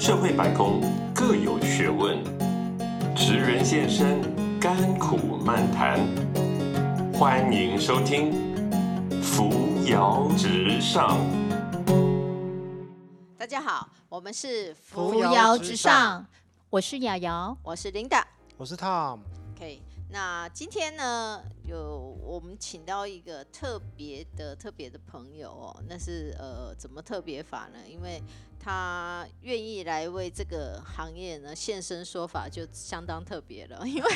社会百工各有学问，职人现身，甘苦漫谈。欢迎收听《扶摇直上》。大家好，我们是扶摇直上，我是瑶瑶，我是 Linda。我是 Tom，OK，那今天呢，有我们请到一个特别的、特别的朋友哦。那是呃，怎么特别法呢？因为他愿意来为这个行业呢现身说法，就相当特别了。因为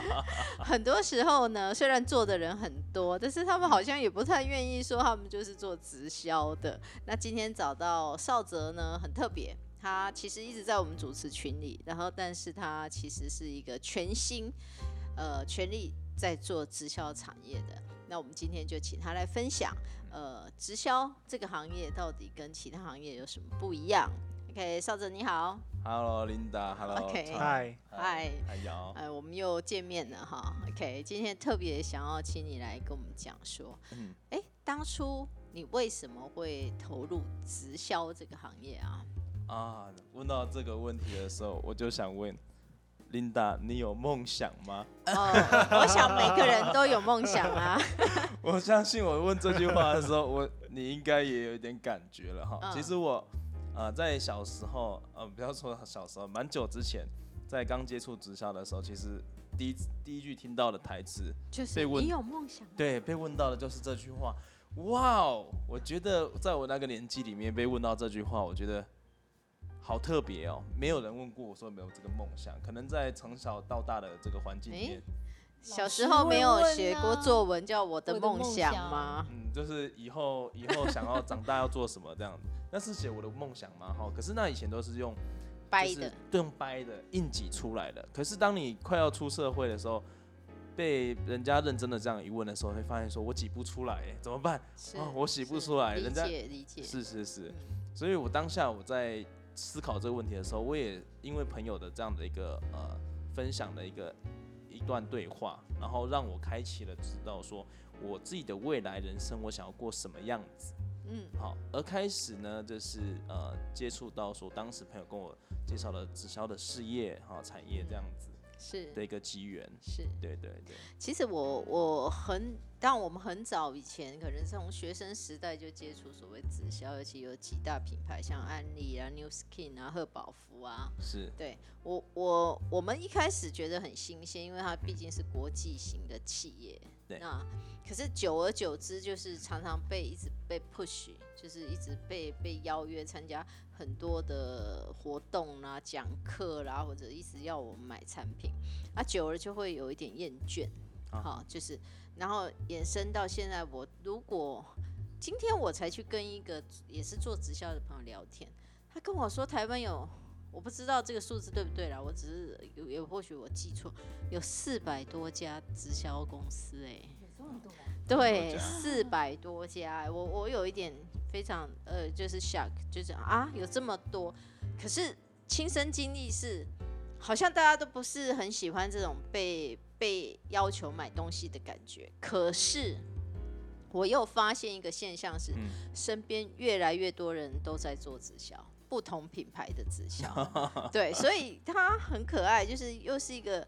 很多时候呢，虽然做的人很多，但是他们好像也不太愿意说他们就是做直销的。那今天找到少泽呢，很特别。他其实一直在我们主持群里，然后但是他其实是一个全新，呃，全力在做直销产业的。那我们今天就请他来分享，呃，直销这个行业到底跟其他行业有什么不一样？OK，少哲你好，Hello，Linda，Hello，OK 嗨，嗨还瑶，哎，我们又见面了哈。OK，今天特别想要请你来跟我们讲说，嗯哎、当初你为什么会投入直销这个行业啊？啊，问到这个问题的时候，我就想问，Linda，你有梦想吗？哦，我想每个人都有梦想啊。我相信我问这句话的时候，我你应该也有一点感觉了哈。嗯其实我呃在小时候，呃不要说小时候，蛮久之前，在刚接触直销的时候，其实第一第一句听到的台词，就是你有梦想吗？对，被问到的就是这句话。哇哦，我觉得在我那个年纪里面被问到这句话，我觉得好特别哦。没有人问过我说有没有这个梦想，可能在从小到大的这个环境里面，小时候没有写过作文叫《我的梦想》吗？嗯，就是以后以后想要长大要做什么这样子。那是写我的梦想吗？哈，可是那以前都是用掰的，用掰的硬挤出来的。可是当你快要出社会的时候，被人家认真的这样一问的时候，会发现说我挤不出来，哎怎么办？是哦我挤不出来理人家解理解，是是是，嗯所以我当下我在思考这个问题的时候，我也因为朋友的这样的一个呃分享的一个一段对话，然后让我开启了知道说我自己的未来人生我想要过什么样子。嗯好，而开始呢，就是呃接触到说当时朋友跟我介绍了直销的事业哈、产业这样子是的一个机缘。是。对对对，其实我我很，当我们很早以前，可能从学生时代就接触所谓直销，而且有几大品牌，像安利啊、New Skin 啊、赫宝福啊，是对我我我们一开始觉得很新鲜，因为它毕竟是国际型的企业。对那可是久而久之，就是常常被一直被 push，就是一直被被邀约参加很多的活动啦、讲课啦，或者一直要我们买产品，啊，久了就会有一点厌倦。啊好，就是然后延伸到现在，我如果今天我才去跟一个也是做直销的朋友聊天，他跟我说台湾有，我不知道这个数字对不对啦，我只是有也或许我记错，有四百多家直销公司哎、对，四百多家，我我有一点非常呃，就是 shock，就是啊，有这么多，可是亲身经历是，好像大家都不是很喜欢这种被被要求买东西的感觉，可是我又发现一个现象是，嗯。身边越来越多人都在做直销，不同品牌的直销，对，所以它很可爱，就是又是一个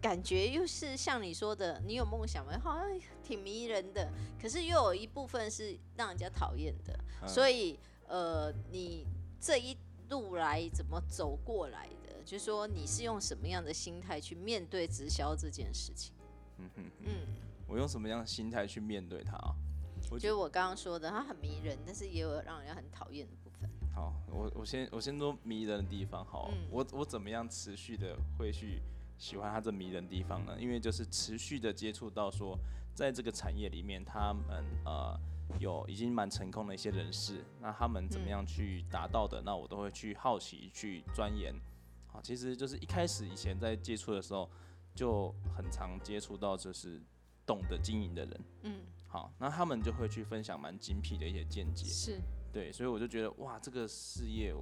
感觉，又是像你说的，你有梦想吗？好像挺迷人的，可是又有一部分是让人家讨厌的，所以以呃，你这一路来怎么走过来的？就是说你是用什么样的心态去面对直销这件事情？嗯哼哼，嗯，我用什么样的心态去面对它啊？我觉得我刚刚说的，它很迷人，但是也有让人家很讨厌的部分。好，我我先我先说迷人的地方好，嗯我我怎么样持续的会去喜欢它这迷人的地方呢？因为就是持续的接触到说，在这个产业里面，他们呃有已经蛮成功的一些人士，那他们怎么嗯样去达到的，那我都会去好奇去钻研。好，其实就是一开始以前在接触的时候，就很常接触到就是懂得经营的人。嗯，好，那他们就会去分享蛮精辟的一些见解。是对，所以我就觉得哇，这个事业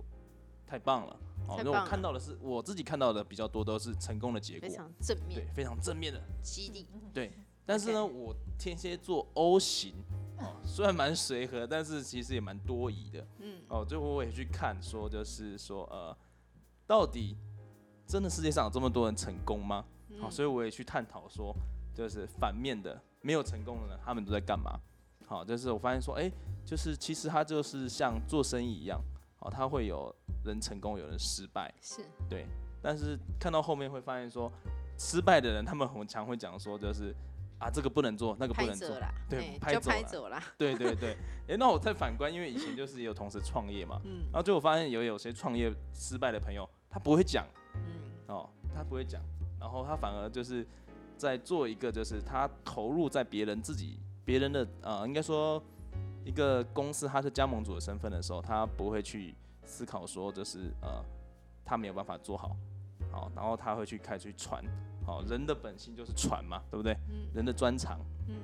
太棒了。哦，那我看到的是我自己看到的比较多都是成功的结果非果，常正面对，非常正面的。激励。对，但是呢，我天蝎座 O 型哦，虽然蛮随和，但是其实也蛮多疑的。嗯哦，最后我也去看，说就是说呃，到底真的世界上有这么多人成功吗？好，嗯所以我也去探讨说，就是反面的没有成功的人，他们都在干嘛？好，就是我发现说，哎、就是其实他就是像做生意一样，好，他会有人成功，有人失败，是对。但是看到后面会发现说，失败的人他们很常会讲说，就是啊这个不能做，那个不能做，啦，对拍走了拍走啦。对对对。哎、那我再反观，因为以前就是也有同时创业嘛，嗯然后最后发现有有些创业失败的朋友，他不会讲。嗯哦，他不会讲，然后他反而就是在做一个，就是他投入在别人自己别人的呃，应该说一个公司他是加盟主的身份的时候，他不会去思考说就是呃他没有办法做好，好，然后他会去开始去传，好，人的本性就是传嘛，对不对？嗯。人的专长，嗯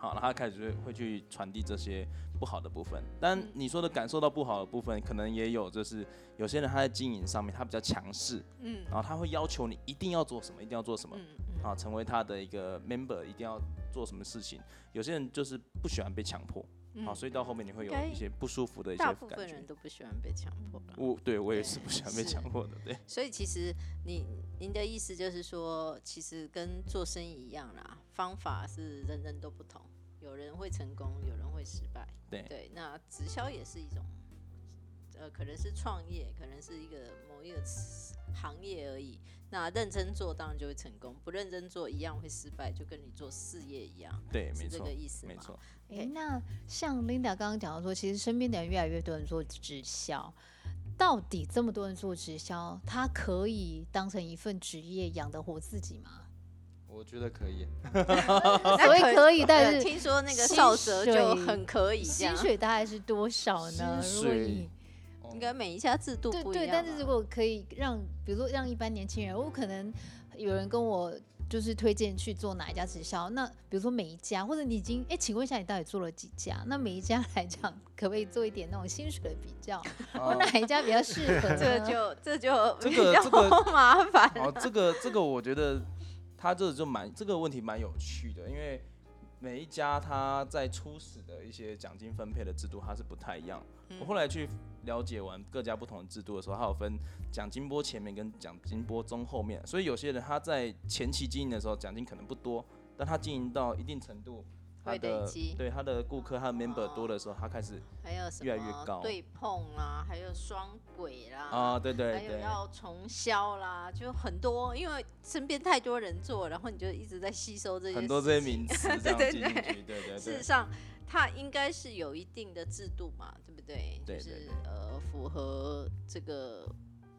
好，然后他开始会会去传递这些不好的部分。但嗯你说的感受到不好的部分，可能也有，就是有些人他在经营上面他比较强势，嗯然后他会要求你一定要做什么，一定要做什么，嗯嗯啊，成为他的一个 member，一定要做什么事情。有些人就是不喜欢被强迫，好，嗯所以到后面你会有一些不舒服的一些大部分。人都不喜欢被强迫了。我对我也是不喜欢被强迫的，对，所以其实你您的意思就是说，其实跟做生意一样啦，方法是人人都不同，有人会成功，有人会失败。对对，那直销也是一种，呃，可能是创业，可能是一个某一个行业而已。那认真做当然就会成功，不认真做一样会失败，就跟你做事业一样，对，没错是这个，意思吗？没错。诶 OK 那像 Linda 刚刚讲到说，其实身边的人越来越多人做直销，到底这么多人做直销，他可以当成一份职业养得活自己吗？我觉得可以。所以可以，但是呃听说那个少泽就很可以，薪水大概是多少呢？薪如果应该每一家制度对对，不一样嘛但是如果可以让，比如说让一般年轻人，我可能有人跟我就是推荐去做哪一家直销，那比如说每一家，或者你已经哎，请问一下你到底做了几家？那每一家来讲，可不可以做一点那种薪水的比较？我 哦哪一家比较适合呢？这就这就这比较个这个麻烦。哦，这个这个我觉得他这就蛮这个问题蛮有趣的，因为每一家他在初始的一些奖金分配的制度它是不太一样。我后来去了解完各家不同的制度的时候，它有分奖金波前面跟奖金波中后面，所以有些人他在前期经营的时候奖金可能不多，但他经营到一定程度，他的积。对他的顾客他的 member 哦多的时候，他开始还有越来越高。对碰啦，还有双轨啦，啊，对对还有对对，要重销啦，就很多，因为身边太多人做，然后你就一直在吸收这些很多这些名词对进进 对，对对。事实，上，它应该是有一定的制度嘛，对不对？对对就是呃，符合这个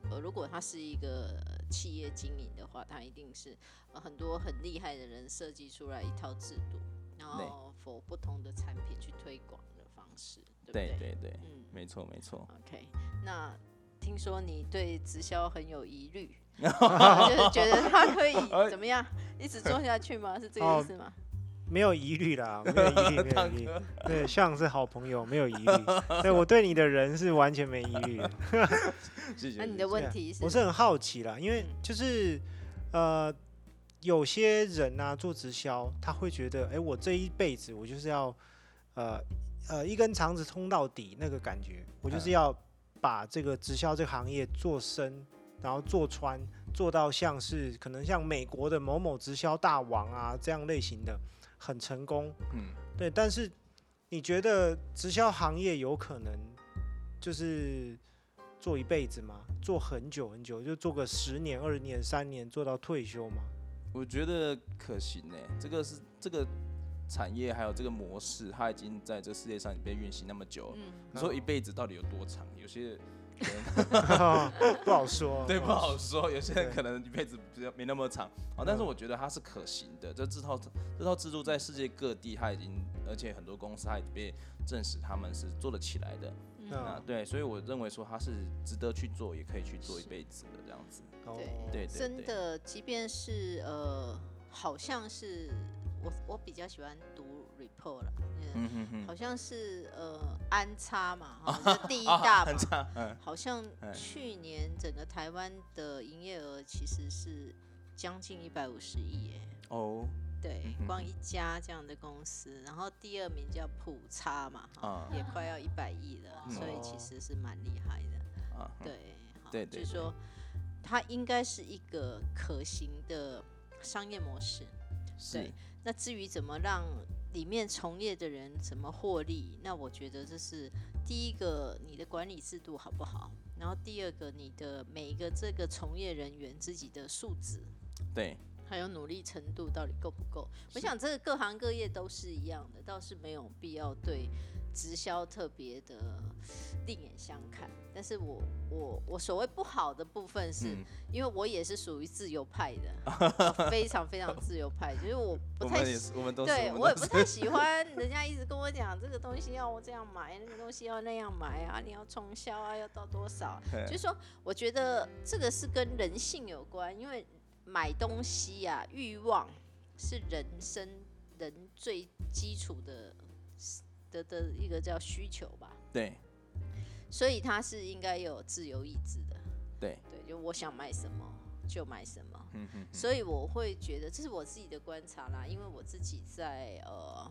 呃，如果它是一个呃企业经营的话，它一定是呃很多很厉害的人设计出来一套制度，然后否不同的产品去推广的方式，对不对对？对对，嗯没错没错。，OK。那听说你对直销很有疑虑，就是觉得它可以哎怎么样一直做下去吗？是这个哦意思吗？没有疑虑啦，没有疑虑，没有疑虑。对，像是好朋友，没有疑虑。对我对你的人是完全没疑虑。那你的问题是？我是很好奇啦，因为嗯就是呃，有些人啊做直销，他会觉得，哎、我这一辈子我就是要呃呃一根肠子通到底那个感觉，我就是嗯要把这个直销这个行业做深，然后做穿，做到像是可能像美国的某某直销大王啊这样类型的很成功。嗯，对，但是你觉得直销行业有可能就是做一辈子吗？做很久很久，就做个十年、二十年、三年，做到退休吗？我觉得可行呢、这个是这个产业还有这个模式，它已经在这世界上已被运行那么久了。嗯，你说一辈子到底有多长？有些人 不好说。对不好说，有些人可能一辈子比较没那么长啊。但是我觉得它是可行的。这这套这套制度在世界各地，它已经而且很多公司它已经被证实他们是做得起来的。那嗯对，所以我认为说它是值得去做，也可以去做一辈子的这样子。哦对对对真的，即便是呃，好像是我我比较喜欢读 report 了。好像是呃安插嘛，哈，是第一大啊，嘛。好像哎。去年整个台湾的营业额其实是将近一百五十亿耶，哦，对光一家这样的公司，然后第二名叫普差嘛，哈啊。也快要一百亿了，嗯所以其实是蛮厉害的。啊，嗯。对，好对对就是说它应该是一个可行的商业模式。对，那至于怎么让里面从业的人怎么获利，那我觉得这是第一个，你的管理制度好不好？然后第二个，你的每一个这个从业人员自己的素质，对，还有努力程度到底够不够？我想这个各行各业都是一样的，倒是没有必要对直销特别的另眼相看。但是我我我所谓不好的部分是，嗯因为我也是属于自由派的，非常非常自由派，就是我不太喜我们都是，对我也不太喜欢人家一直跟我讲这个东西要我这样买，那个东西要那样买啊，你要冲销啊，要到多少？就是说，我觉得这个是跟人性有关，因为买东西啊、欲望是人生人最基础的的的一个叫需求吧，对。所以他是应该有自由意志的。对，对，就我想买什么就买什么。嗯哼，所以我会觉得这是我自己的观察啦，因为我自己在呃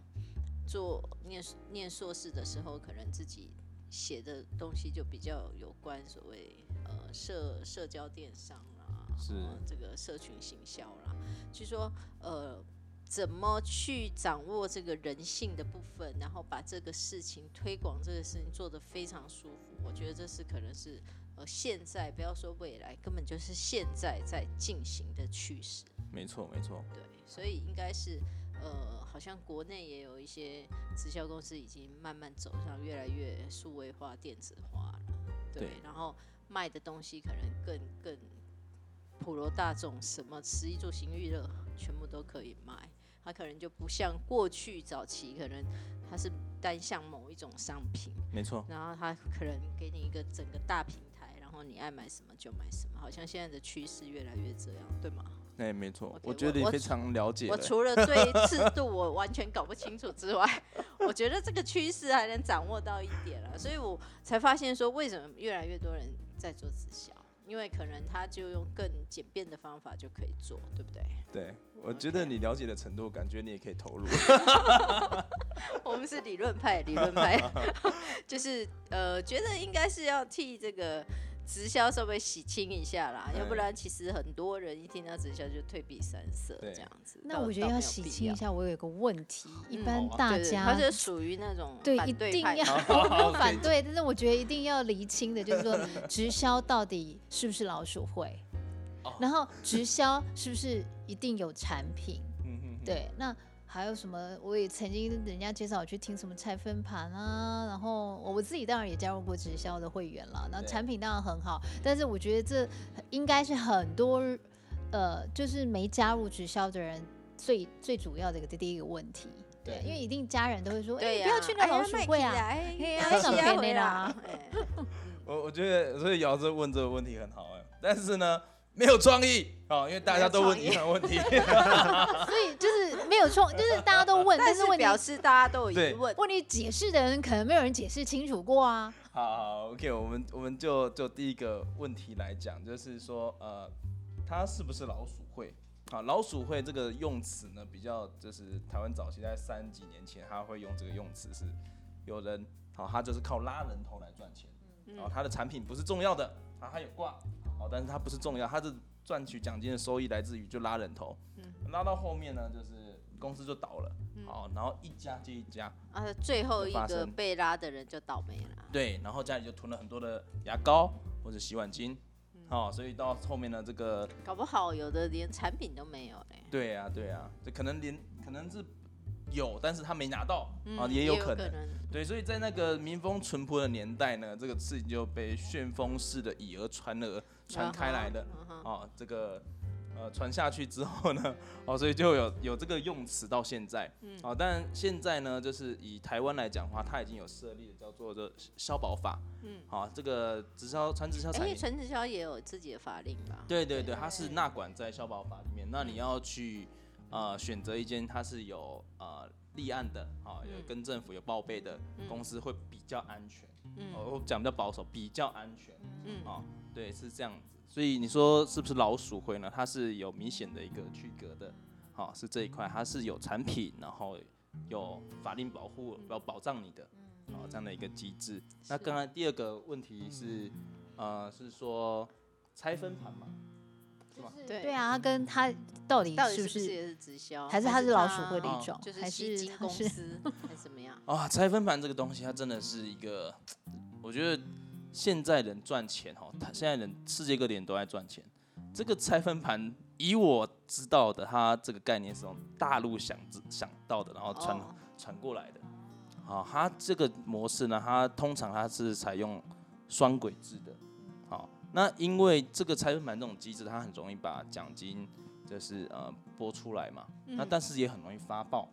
做念念硕士的时候，可能自己写的东西就比较有关所谓呃社社交电商啦，是。呃这个社群行销啦，就说呃怎么去掌握这个人性的部分，然后把这个事情推广这个事情做得非常舒服，我觉得这是可能是。呃，现在不要说未来，根本就是现在在进行的趋势。没错没错，对，所以应该是呃，好像国内也有一些直销公司已经慢慢走向越来越数位化、电子化了。对，对然后卖的东西可能更更普罗大众，什么食衣住行娱乐全部都可以卖。它可能就不像过去早期，可能它是单向某一种商品，没错，然后它可能给你一个整个大平台，然后你爱买什么就买什么，好像现在的趋势越来越这样，对吗？哎，没错我觉得你非常了解我了，除了对制度我完全搞不清楚之外，我觉得这个趋势还能掌握到一点了，所以我才发现说为什么越来越多人在做直销，因为可能他就用更简便的方法就可以做，对不对？对我觉得你了解的程度，感觉你也可以投入，我们是理论派，理论派。就是呃，觉得应该是要替这个直销稍微洗清一下啦，要不嗯然其实很多人一听到直销就退避三舍对这样子。那我觉得要洗清一下，我有一个问题，一嗯般大家他是属于那种对，一定要 反对，但是我觉得一定要厘清的，就是说直销到底是不是老鼠会哦，然后直销是不是一定有产品？嗯哼，对，那还有什么？我也曾经人家介绍我去听什么拆分盘啊，然后我自己当然也加入过直销的会员了。那对产品当然很好，但是我觉得这应该是很多呃，就是没加入直销的人最最主要的一个第一个问题。对，对因为一定家人都会说，哎、不要去那老鼠会啊。哎嘿呀呀，那种回便宜啦我我觉得，所以姚这问这个问题很好哎，但是呢，没有创意。哦，因为大家都问一样的问题，所以就是没有创，就是大家都问，但但是是问题表示大家都有对。疑问。问你解释的人，可能没有人解释清楚过啊。好好，OK，我们我们就就第一个问题来讲，就是说，呃，它是不是老鼠会？啊，老鼠会这个用词呢，比较就是台湾早期在三几年前，他会用这个用词是，有人好，他就是靠拉人头来赚钱，然后他的产品不是重要的，啊，他有挂，好，但是他不是重要，他是赚取奖金的收益来自于就拉人头，嗯拉到后面呢，就是公司就倒了，哦，然后一家接一家，啊，最后一个被拉的人就倒霉了。对，然后家里就囤了很多的牙膏或者洗碗巾，哦，所以到后面呢，这个搞不好有的连产品都没有嘞。对呀、对呀、这可能连可能是有，但是他没拿到，啊，嗯也有可能。对，所以在那个民风淳朴的年代呢，这个事情就被旋风式的以讹传讹传开来的，哦，这个呃传下去之后呢，哦，所以就有有这个用词到现在，嗯。哦，但现在呢，就是以台湾来讲的话，它已经有设立的叫做这消保法，嗯，好、这个直销传直销产哎，业，传直销也有自己的法令吧？对对对，它是纳管在消保法里面，那你要去呃选择一间它是有呃立案的，啊、有嗯跟政府有报备的公司会比较安全，嗯哦，我讲比较保守，比较安全，嗯啊、对，是这样子。所以你说是不是老鼠会呢？它是有明显的一个区隔的，好、是这一块，它是有产品，然后有法令保护，要保障你的，哦这样的一个机制。那是刚才第二个问题是，呃，是说拆分盘嘛？是吗？对对啊，他跟他到底是不是也是直销，还是他是老鼠会的哦一种，就是还吸金公司还是怎么样？啊，拆分盘这个东西，它真的是一个，我觉得现在人赚钱哈，他现在人世界各地人都在赚钱。这个拆分盘，以我知道的，它这个概念是从大陆想知想到的，然后传、哦传过来的。好，它这个模式呢，它通常它是采用双轨制的。好，那因为这个拆分盘这种机制，它很容易把奖金就是呃拨出来嘛，那但是也很容易发爆。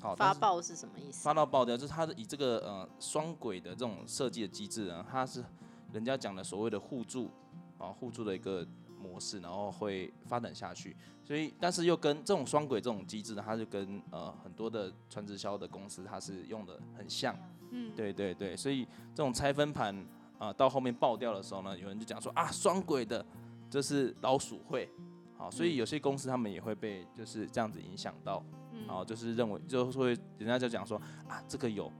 好，发爆是什么意思？发到爆掉，就是它的以这个呃双轨的这种设计的机制呢，它是人家讲的所谓的互助啊互助的一个模式，然后会发展下去。所以，但是又跟这种双轨这种机制呢，它就跟呃很多的传直销的公司它是用的很像。嗯，对对对，所以这种拆分盘啊、到后面爆掉的时候呢，有人就讲说啊双轨的这是老鼠会。好，所以有些公司他们也会被就是这样子影响到，好，就是认为就是会人家就讲说啊，这个有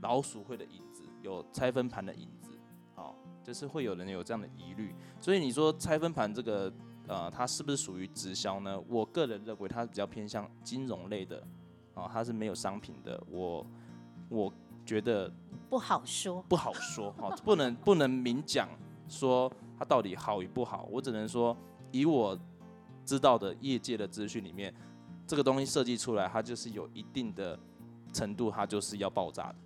老鼠会的影子，有拆分盘的影子，好，就是会有人有这样的疑虑。所以你说拆分盘这个呃，它是不是属于直销呢？我个人认为它比较偏向金融类的，啊，它是没有商品的。我我觉得不好说。不好说，哈，不能不能明讲说它到底好与不好，我只能说以我知道的业界的资讯里面，这个东西设计出来，它就是有一定的程度，它就是要爆炸的，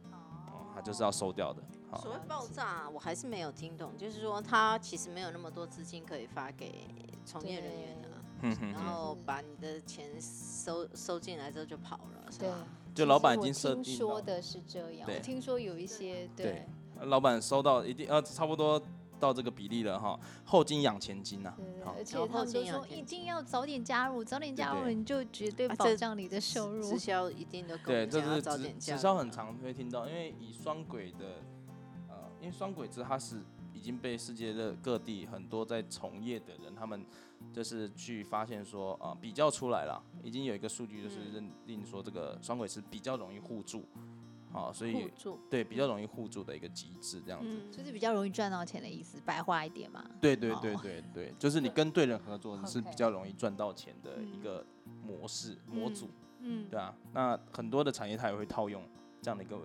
哦，它就是要收掉的，所谓爆炸，我还是没有听懂，就是说它其实没有那么多资金可以发给从业人员啊，哼哼哼，然后把你的钱收收进来之后就跑了，是对。吧？，就老板已经设实我听定，说的是这样，对我听说有一些对老板收到一定呃差不多到这个比例了哈，后金养前金呐、对对，好而且他们都说一定要早点加入，早点加入你就绝对保障你的收入直。销一定都 跟我对，这是直早点加直销很常会听到，因为以双轨的，呃，因为双轨制它是已经被世界的各地很多在从业的人，他们就是去发现说，啊、比较出来了，已经有一个数据就是嗯认定说这个双轨是比较容易互助，好、所互以助，对比较容易互助的一个机制这样子。嗯，就是比较容易赚到钱的意思，白话一点嘛。对对对哦对对，就是你跟对人合作 是比较容易赚到钱的一个模式模组。嗯对啊，那很多的产业它也会套用这样的一个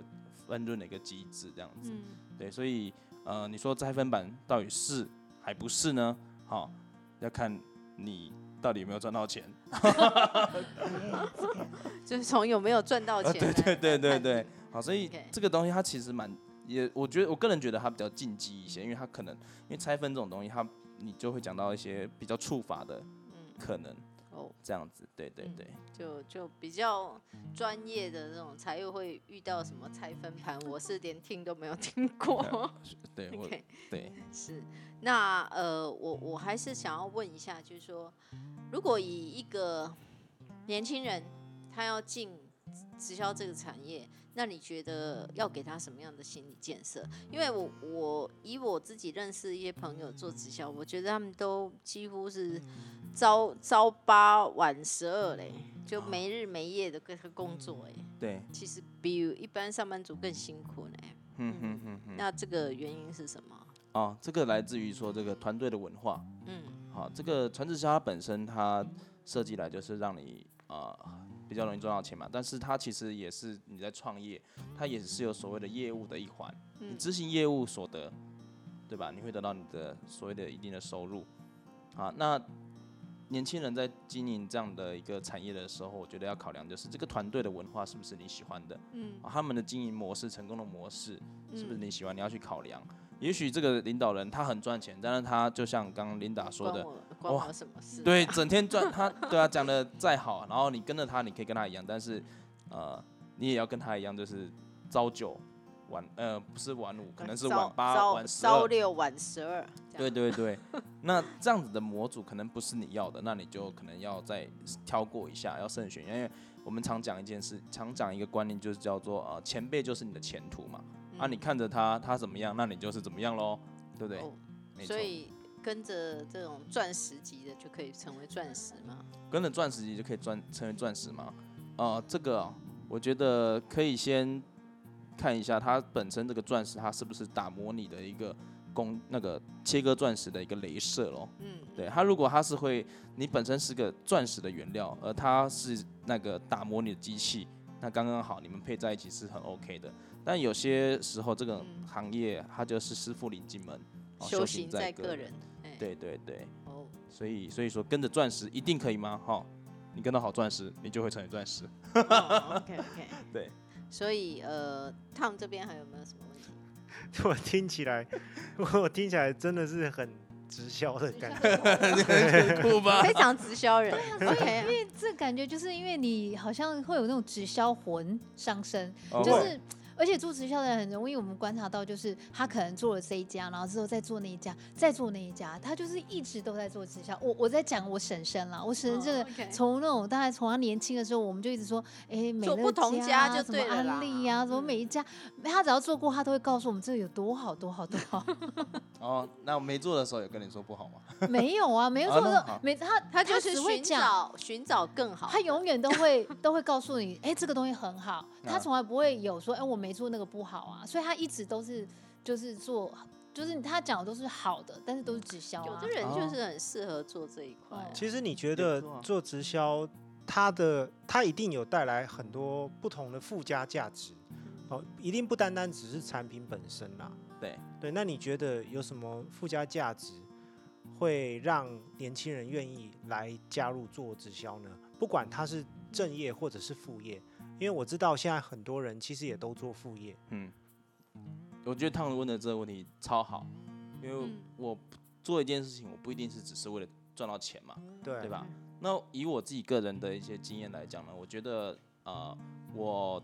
分润的一个机制，这样子。嗯，对，所以呃，你说拆分版到底是还不是呢？好、要看你到底有没有赚到钱。就是从有没有赚到啊，钱来，对对对。对对，好，所以这个东西它其实蛮也，我觉得我个人觉得它比较禁忌一些，因为它可能因为拆分这种东西，它你就会讲到一些比较触法的嗯，可能哦，这样子。对对嗯对。就就比较专业的那种才又会遇到什么拆分盘，我是连听都没有听过。对 我 OK，对是，那呃，我我还是想要问一下，就是说，如果以一个年轻人他要进直销这个产业，那你觉得要给他什么样的心理建设？因为我我以我自己认识一些朋友做直销，我觉得他们都几乎是朝朝八晚十二嘞，就没日没夜的跟他工作哎，对，其实比一般上班族更辛苦呢。嗯嗯嗯嗯。那这个原因是什么？哦，这个来自于说这个团队的文化。嗯好，这个传直销它本身它设计来就是让你呃比较容易赚到钱嘛，但是它其实也是你在创业，它也是有所谓的业务的一环，你嗯执行业务所得，对吧？你会得到你的所谓的一定的收入。啊，那年轻人在经营这样的一个产业的时候，我觉得要考量就是这个团队的文化是不是你喜欢的，嗯啊，他们的经营模式、成功的模式是不是嗯你喜欢？你要去考量。也许这个领导人他很赚钱，但是他就像刚刚琳达说的，关我什么事？对，整天赚他，对啊，讲的再好，然后你跟着他，你可以跟他一样，但是呃，你也要跟他一样，就是朝九晚呃不是晚五，可能是晚八、晚十二。朝六晚十二。对对对，那这样子的模组可能不是你要的，那你就可能要再挑过一下，要慎选，因为我们常讲一件事，常讲一个观念，就是叫做呃前辈就是你的前途嘛，啊你嗯看着他他怎么样，那你就是怎么样喽，对不对？所，以跟着这种钻石级的就可以成为钻石吗？跟着钻石级就可以钻成为钻石吗？啊、这个啊我觉得可以先看一下它本身这个钻石它是不是打磨你的一个工那个切割钻石的一个镭射咯。嗯，对它，如果它是会，你本身是个钻石的原料，而它是那个打磨你的机器，那刚刚好，你们配在一起是很 OK 的。但有些时候，这个嗯行业它就是师傅领进门，哦修行在个。人。哎，对对对，哦，所以所以说跟着钻石一定可以吗？哈、你跟到好钻石，你就会成为钻石。OK OK，对。所以呃，Tom 这边还有没有什么问题？我听起来，我听起来真的是很直销的感觉。酷吧？非常直销人。因 OK，为这感觉就是因为你好像会有那种直销魂上身，哦会就是。而且做直销的人很容易，我们观察到就是他可能做了这一家，然后之后再做那一家，再做那一家，他就是一直都在做直销。我我在讲我婶婶啦，我婶婶这个从那种大概从她年轻的时候，我们就一直说，哎，做不同家就什么对了安利呀、什么嗯每一家，他只要做过，他都会告诉我们这个有多好多好多好。哦，那我没做的时候有跟你说不好吗？没有啊，没有啊做的那好，没他他就是寻。找寻找更好。他永远都会都会告诉你，哎、这个东西很好，他啊从来不会有说，哎、我没做那个不好啊，所以他一直都是就是做，就是他讲的都是好的，但是都是直销啊有的。人哦就是很适合做这一块啊。哦其实你觉得做直销，它的它一定有带来很多不同的附加价值哦，一定不单单只是产品本身啦。对对，那你觉得有什么附加价值会让年轻人愿意来加入做直销呢？不管他是正业或者是副业，因为我知道现在很多人其实也都做副业。嗯，我觉得汤问的这个问题超好，因为嗯我做一件事情，我不一定是只是为了赚到钱嘛，对，对吧？那以我自己个人的一些经验来讲呢，我觉得呃，我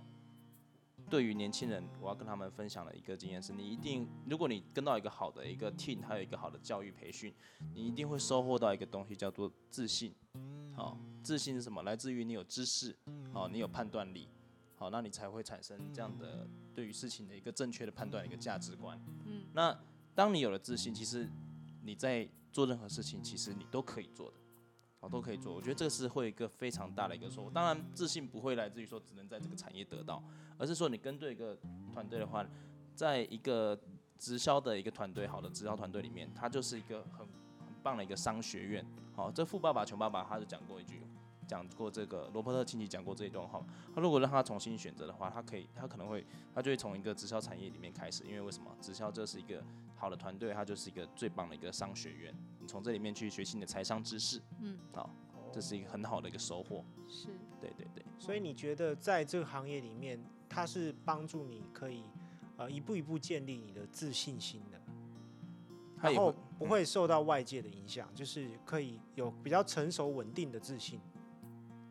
对于年轻人，我要跟他们分享的一个经验是，你一定，如果你跟到一个好的一个 team，还有一个好的教育培训，你一定会收获到一个东西叫做自信。好、自信是什么？来自于你有知识，好、你有判断力，好，那你才会产生这样的对于事情的一个正确的判断一个价值观。嗯，那当你有了自信，其实你在做任何事情，其实你都可以做的，好，都可以做。我觉得这个是会一个非常大的一个收获。当然，自信不会来自于说只能在这个产业得到，而是说你跟对一个团队的话，在一个直销的一个团队，好的直销团队里面，它就是一个很很棒的一个商学院。好，这富爸爸穷爸爸他就讲过一句。讲过这个罗伯特清崎讲过这一段话，他如果让他重新选择的话，他可以，他可能会，他就会从一个直销产业里面开始，因为为什么？直销这是一个好的团队，它就是一个最棒的一个商学院，你从这里面去学习你的财商知识，嗯，好，这是一个很好的一个收获。是。对对对，所以你觉得在这个行业里面，它是帮助你可以呃一步一步建立你的自信心的，然后不会受到外界的影响，就是可以有比较成熟稳定的自信。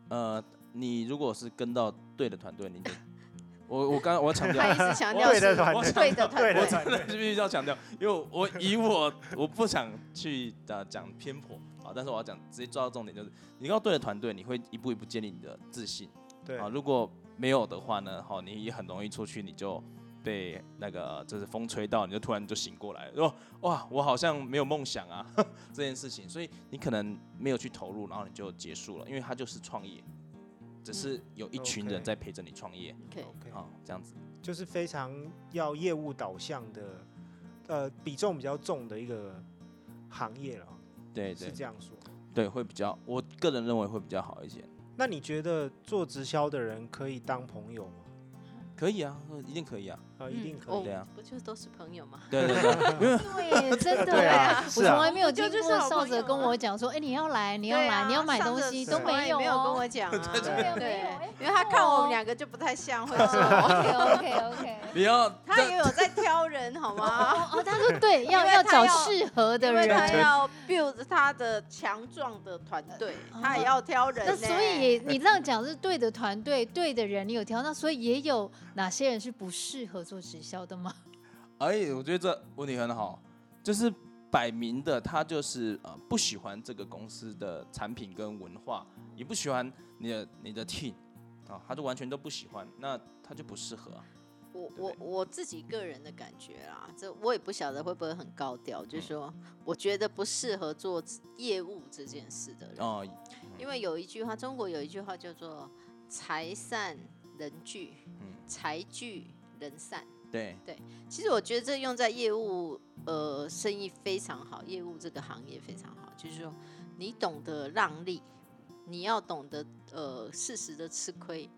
呃，你如果是跟到对的团队，你就，我我刚刚我要强调。他，一直强调对的是团队。对的团队，对的。团队，必须要强调，因为我以我我不想去呃讲偏颇啊，但是我要讲直接抓到重点，就是你跟到对的团队，你会一步一步建立你的自信。对。啊，如果没有的话呢，好，你也很容易出去，你就被那个就是风吹到，你就突然就醒过来了，说哇，我好像没有梦想啊 这件事情，所以你可能没有去投入，然后你就结束了，因为它就是创业，只是有一群人在陪着你创业，OK，OK。哦，这样子，就是非常要业务导向的，呃，比重比较重的一个行业了，对对是这样说。对，会比较，我个人认为会比较好一些。那你觉得做直销的人可以当朋友吗？可以啊，一定可以啊，啊，一定可哦以。对啊不就都是朋友吗？对对对，对，真的 对啊我从来没有就就是听过少哲跟啊我讲说，哎，你要来，你要来，你要买东西都没有没有跟哦我讲啊，对因为他看我哦们两个就不太像会说，OK OK OK。你要他也有在挑人好吗？哦哦，他说对，要要找适合的因为他。要 build 他的强壮的团队，他也要挑人。那所以你这样讲是对的团队，对的人，你有挑，那所以也有哪些人是不适合做直销的吗？哎，我觉得这问题很好，就是摆明的他就是呃不喜欢这个公司的产品跟文化，也不喜欢你的你的 team 啊，他就完全都不喜欢，那他就不适合啊。我我我自己个人的感觉啦，这我也不晓得会不会很高调，嗯就是说，我觉得不适合做业务这件事的人，哦，因为有一句话，中国有一句话叫做“财散人聚，嗯财聚人散”。对对，其实我觉得这用在业务，呃，生意非常好，业务这个行业非常好，就是说你懂得让利，你要懂得呃适时的吃亏，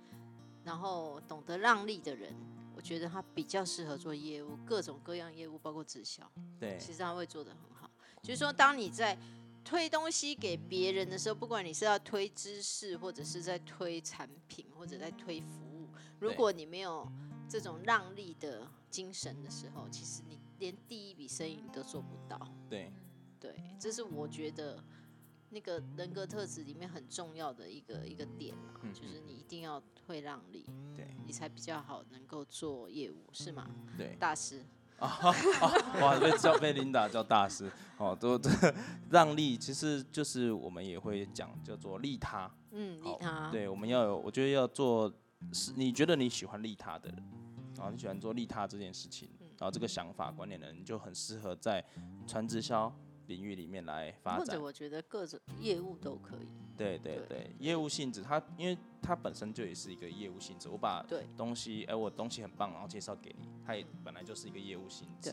然后懂得让利的人，我觉得他比较适合做业务，各种各样业务，包括直销，对，其实他会做得很好。就是说，当你在推东西给别人的时候，不管你是要推知识，或者是在推产品，或者在推服务，如果你没有这种让利的精神的时候，其实你连第一笔生意你都做不到。对，对，这是我觉得那个人格特质里面很重要的一个一个点啊，嗯就是你一定要会让利，对，你才比较好能够做业务，是吗？对。大师，哇，被叫被琳达叫大师哦，都这让利，其实就是我们也会讲叫做利他。嗯，利他，对，我们要有，我觉得要做是你觉得你喜欢利他的人，然后你喜欢做利他这件事情，嗯然后这个想法观念的人，你就很适合在传直销领域里面来发展。或者我觉得各种业务都可以。对对对对，业务性质，它因为它本身就也是一个业务性质，我把对东西，哎，我东西很棒，然后介绍给你，它也本来就是一个业务性质。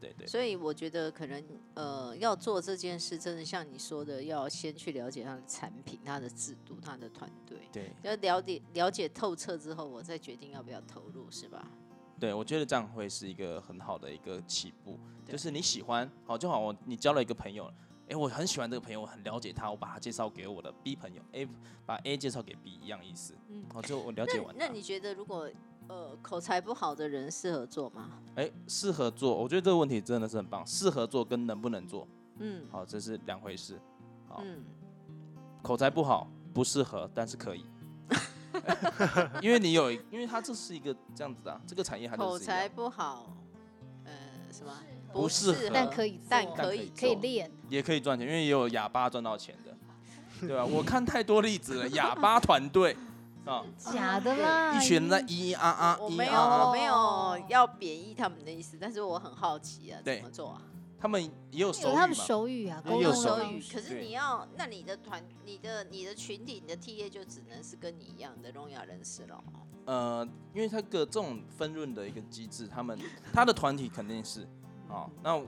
对对。所以我觉得可能呃要做这件事，真的像你说的，要先去了解他的产品、他的制度、他的团队，对。要了解了解透彻之后，我再决定要不要投入，是吧？对，我觉得这样会是一个很好的一个起步，就是你喜欢，好就好我你交了一个朋友，哎，我很喜欢这个朋友，我很了解他，我把他介绍给我的 B 朋友，A 把 A 介绍给 B 一样意思，嗯好就我了解完他，那你觉得如果呃口才不好的人适合做吗？哎，适合做，我觉得这个问题真的是很棒，适合做跟能不能做，嗯好这是两回事，好嗯，口才不好不适合，但是可以。因为你有，因为它这是一个这样子的啊、这个产业还是口才不好，呃，什么不适合但可以，但但可以可以可以练。也可以赚钱，因为也有哑巴赚到钱的，对吧？我看太多例子了，哑巴团队啊，假的啦，一群人在咿咿啊啊，咿我没有，我没有要贬义他们的意思，但是我很好奇啊，怎么做啊？他们也有手语他们手语啊，也有沟通手语，可是你要，那你的团、你的、你的群体、你的 TA 就只能是跟你一样的聋哑人士了。呃，因为他个这种分润的一个机制，他们 他的团体肯定是啊，那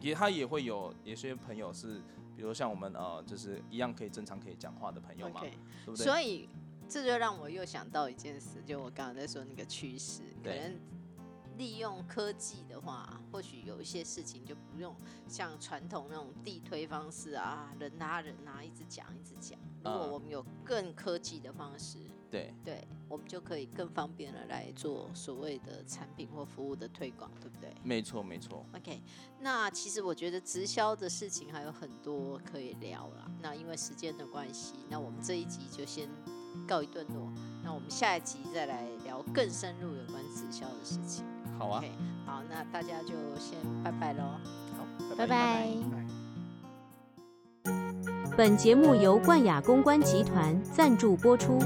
也他也会有有些朋友是，比如像我们呃，就是一样可以正常可以讲话的朋友嘛对不对？所以这就让我又想到一件事，就我刚刚在说那个趋势，可能利用科技的话，或许有一些事情就不用像传统那种地推方式啊，人拉人啊，一直讲一直讲。如果嗯我们有更科技的方式，对对我们就可以更方便的来做所谓的产品或服务的推广，对不对？没错没错，OK，那其实我觉得直销的事情还有很多可以聊啦。那因为时间的关系，那我们这一集就先告一段落。那我们下一集再来聊更深入有关直销的事情。好啊 OK，好，那大家就先拜拜喽。好，拜拜。本节目由冠雅公关集团赞助播出。